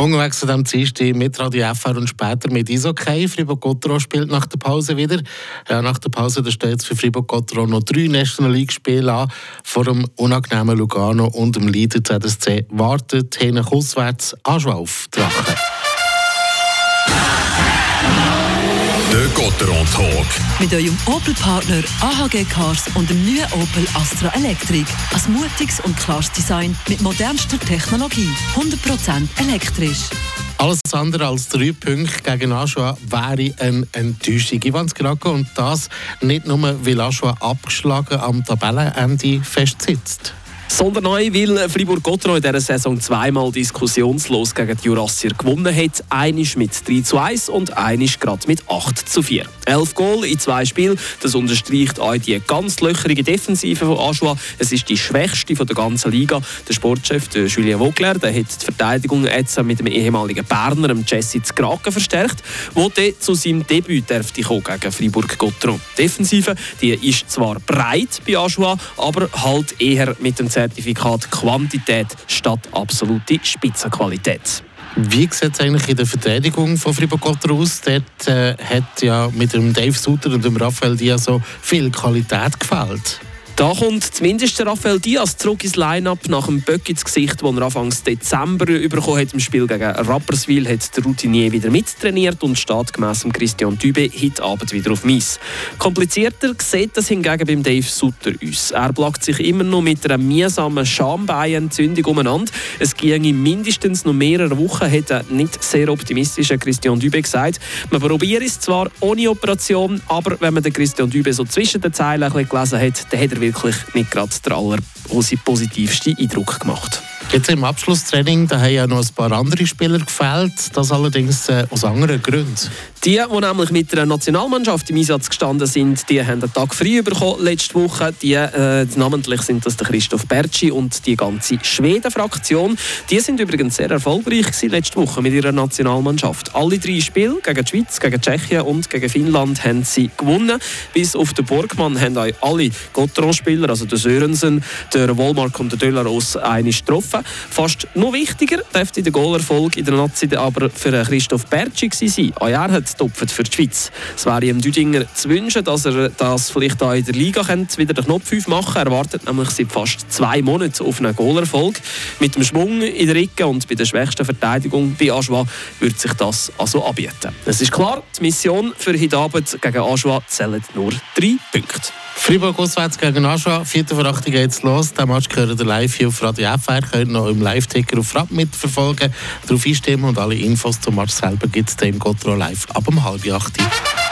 Unterwegs zu diesem Dienstag mit Radio FR und später mit Isokay. Fribourg-Gotteron spielt nach der Pause wieder. Ja, nach der Pause da steht für Fribourg-Gotteron noch drei National League-Spiele an. Vor dem unangenehmen Lugano und dem Leader ZSC wartet hinten auswärts Aschwa auf Drachen. Der Gotteron Talk. Mit eurem Opel-Partner AHG Cars und dem neuen Opel Astra Electric. Ein mutiges und klares Design mit modernster Technologie. 100% elektrisch. Alles andere als drei Punkte gegen Aschua wäre eine Enttäuschung. Ivan Skrako und das nicht nur, weil Aschua abgeschlagen am Tabellenende festsitzt sondern auch, weil Fribourg-Gotteron in dieser Saison zweimal diskussionslos gegen die Jurassier gewonnen hat. Einisch mit 3 zu 1 und einisch gerade mit 8 zu 4. Elf Goal in zwei Spielen, das unterstreicht auch die ganz löcherige Defensive von Aschua. Es ist die schwächste von der ganzen Liga. Der Sportchef der Julien Vogler der hat die Verteidigung jetzt mit dem ehemaligen Berner, Jesse Zkraken, verstärkt, der zu seinem Debüt dürfte kommen gegen Fribourg-Gotteron. Die Defensive die ist zwar breit bei Aschua, aber halt eher mit dem Zertifikat Quantität statt absolute Spitzenqualität. Wie sieht es eigentlich in der Verteidigung von Fribourg aus? Dort äh, hat ja mit dem Dave Sutter und dem Raphael Diaz so viel Qualität gefällt. Da kommt zumindest der Rafael Diaz zurück ins Line-Up nach dem Böck ins Gesicht, das er Anfang Dezember bekommen hat im Spiel gegen Rapperswil, hat der Routinier wieder mittrainiert und steht gemäss Christian Dübe heute Abend wieder auf Mies. Komplizierter sieht das hingegen beim Dave Sutter aus. Er plagt sich immer noch mit einer mühsamen Schambeinentzündung umeinander. Es ginge mindestens noch mehrere Wochen, hat der nicht sehr optimistische Christian Dübe gesagt. Man probiert es zwar ohne Operation, aber wenn man den Christian Dübe so zwischen den Zeilen gelesen hat, dann hat er wirklich nicht gerade der allerpositivste Eindruck gemacht. Jetzt im Abschlusstraining da haben ja noch ein paar andere Spieler gefällt, das allerdings äh, aus anderen Gründen. Die, die nämlich mit der Nationalmannschaft im Einsatz gestanden sind, die haben einen Tag frei bekommen letzte Woche. Die, äh, namentlich sind das der Christoph Bertschi und die ganze Schweden-Fraktion. Die sind übrigens sehr erfolgreich gewesen letzte Woche mit ihrer Nationalmannschaft. Alle drei Spiele gegen die Schweiz, gegen Tschechien und gegen Finnland haben sie gewonnen. Bis auf den Burgmann haben auch alle Gotteron-Spieler, also der Sörensen, der Wollmark und der Dölaros, eine getroffen. Fast noch wichtiger dürfte der Goalerfolg in der Nazi aber für Christoph Bertschi sein. Auch er hat topft für die Schweiz. Es wäre ihm Düdinger zu wünschen, dass er das vielleicht auch in der Liga wieder den Knopf 5 machen könnte. Er wartet nämlich seit fast zwei Monaten auf einen Goalerfolg. Mit dem Schwung in der Ricke und bei der schwächsten Verteidigung bei Aschwa würde sich das also anbieten. Es ist klar, die Mission für heute Abend gegen Aschwa zählt nur drei Punkte. Freiburg auswärts gegen Aschua, 4. vor 8 geht's los. Den Match gehört ihr live hier auf Radio FR. Könnt noch im Live-Ticker auf Rad mitverfolgen, darauf einstimmen und alle Infos zum Match selber gibt es im Gotro live ab um halb 8 Uhr.